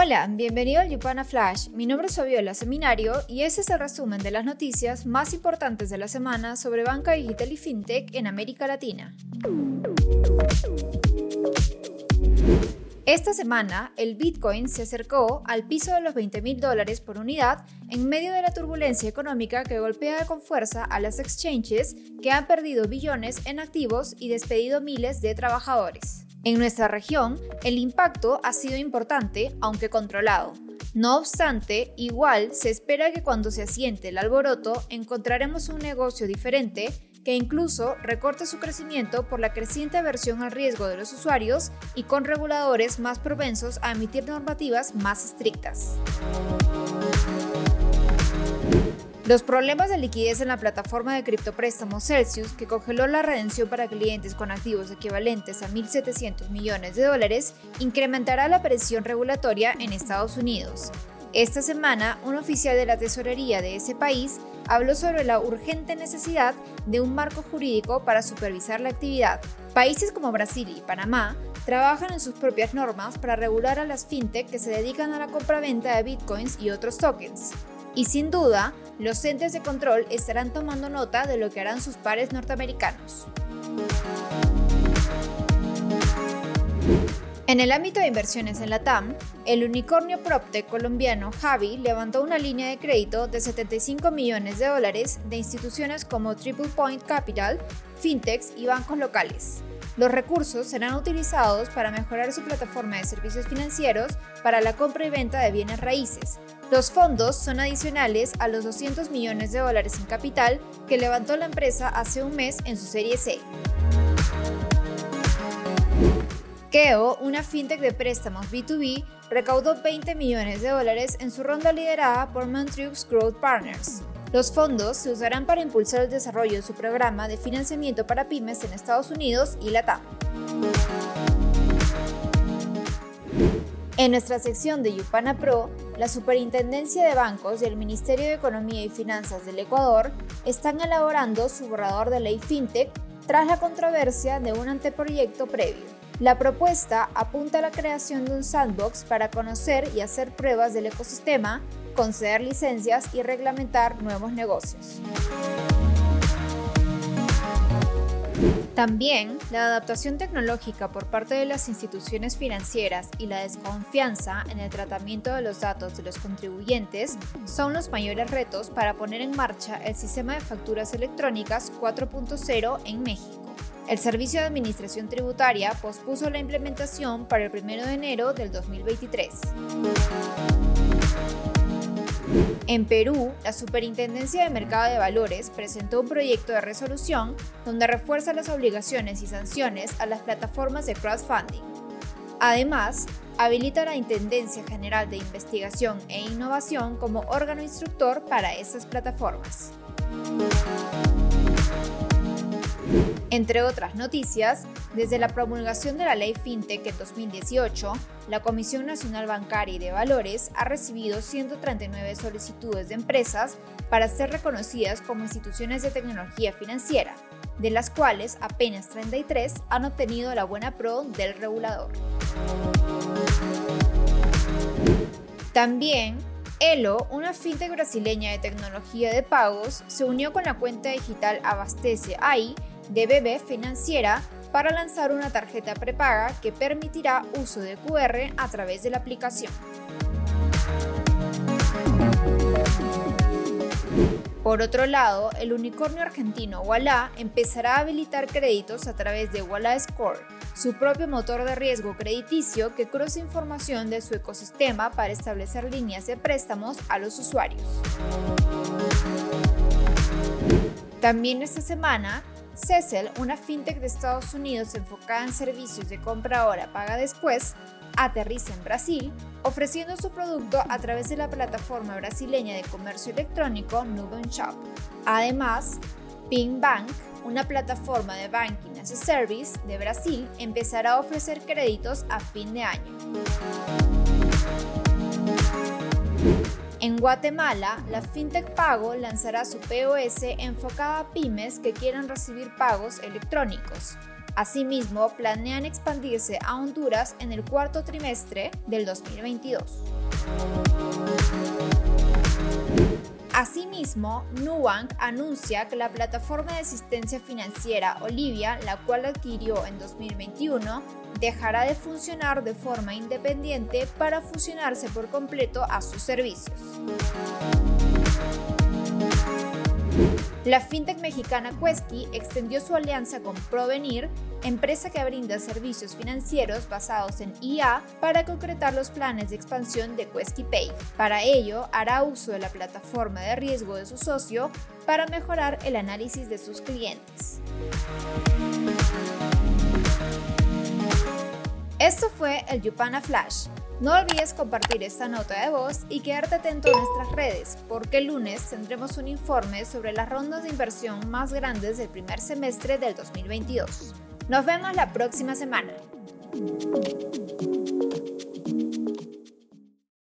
Hola, bienvenido al Yupana Flash. Mi nombre es Fabiola Seminario y este es el resumen de las noticias más importantes de la semana sobre banca digital y fintech en América Latina. Esta semana, el Bitcoin se acercó al piso de los 20 mil dólares por unidad en medio de la turbulencia económica que golpea con fuerza a las exchanges que han perdido billones en activos y despedido miles de trabajadores. En nuestra región, el impacto ha sido importante, aunque controlado. No obstante, igual se espera que cuando se asiente el alboroto encontraremos un negocio diferente que incluso recorte su crecimiento por la creciente aversión al riesgo de los usuarios y con reguladores más propensos a emitir normativas más estrictas. Los problemas de liquidez en la plataforma de criptopréstamos Celsius, que congeló la redención para clientes con activos equivalentes a 1.700 millones de dólares, incrementará la presión regulatoria en Estados Unidos. Esta semana, un oficial de la tesorería de ese país habló sobre la urgente necesidad de un marco jurídico para supervisar la actividad. Países como Brasil y Panamá trabajan en sus propias normas para regular a las fintech que se dedican a la compra-venta de bitcoins y otros tokens. Y sin duda, los entes de control estarán tomando nota de lo que harán sus pares norteamericanos. En el ámbito de inversiones en la TAM, el unicornio PropTech colombiano Javi levantó una línea de crédito de 75 millones de dólares de instituciones como Triple Point Capital, fintechs y bancos locales. Los recursos serán utilizados para mejorar su plataforma de servicios financieros para la compra y venta de bienes raíces. Los fondos son adicionales a los 200 millones de dólares en capital que levantó la empresa hace un mes en su serie C. Keo, una fintech de préstamos B2B, recaudó 20 millones de dólares en su ronda liderada por Montreux Growth Partners. Los fondos se usarán para impulsar el desarrollo de su programa de financiamiento para pymes en Estados Unidos y Latam. En nuestra sección de Yupana Pro, la Superintendencia de Bancos y el Ministerio de Economía y Finanzas del Ecuador están elaborando su borrador de ley FinTech tras la controversia de un anteproyecto previo. La propuesta apunta a la creación de un sandbox para conocer y hacer pruebas del ecosistema, conceder licencias y reglamentar nuevos negocios. También, la adaptación tecnológica por parte de las instituciones financieras y la desconfianza en el tratamiento de los datos de los contribuyentes son los mayores retos para poner en marcha el sistema de facturas electrónicas 4.0 en México. El Servicio de Administración Tributaria pospuso la implementación para el 1 de enero del 2023. En Perú, la Superintendencia de Mercado de Valores presentó un proyecto de resolución donde refuerza las obligaciones y sanciones a las plataformas de crowdfunding. Además, habilita la Intendencia General de Investigación e Innovación como órgano instructor para estas plataformas. Entre otras noticias, desde la promulgación de la ley FinTech en 2018, la Comisión Nacional Bancaria y de Valores ha recibido 139 solicitudes de empresas para ser reconocidas como instituciones de tecnología financiera, de las cuales apenas 33 han obtenido la buena pro del regulador. También Elo, una fintech brasileña de tecnología de pagos, se unió con la cuenta digital Abastece AI de BB Financiera para lanzar una tarjeta prepaga que permitirá uso de QR a través de la aplicación. Por otro lado, el unicornio argentino Walla empezará a habilitar créditos a través de Walla Score, su propio motor de riesgo crediticio que cruza información de su ecosistema para establecer líneas de préstamos a los usuarios. También esta semana, Cecil, una fintech de Estados Unidos enfocada en servicios de compra ahora, paga después, aterriza en Brasil, ofreciendo su producto a través de la plataforma brasileña de comercio electrónico Nubank Shop. Además, Ping Bank, una plataforma de banking as a service de Brasil, empezará a ofrecer créditos a fin de año. En Guatemala, la FinTech Pago lanzará su POS enfocada a pymes que quieran recibir pagos electrónicos. Asimismo, planean expandirse a Honduras en el cuarto trimestre del 2022. Asimismo, Nubank anuncia que la plataforma de asistencia financiera Olivia, la cual adquirió en 2021, dejará de funcionar de forma independiente para fusionarse por completo a sus servicios. La fintech mexicana Quesky extendió su alianza con Provenir, empresa que brinda servicios financieros basados en IA para concretar los planes de expansión de Quesky Pay. Para ello, hará uso de la plataforma de riesgo de su socio para mejorar el análisis de sus clientes. Esto fue el Yupana Flash no olvides compartir esta nota de voz y quedarte atento a nuestras redes, porque el lunes tendremos un informe sobre las rondas de inversión más grandes del primer semestre del 2022. Nos vemos la próxima semana.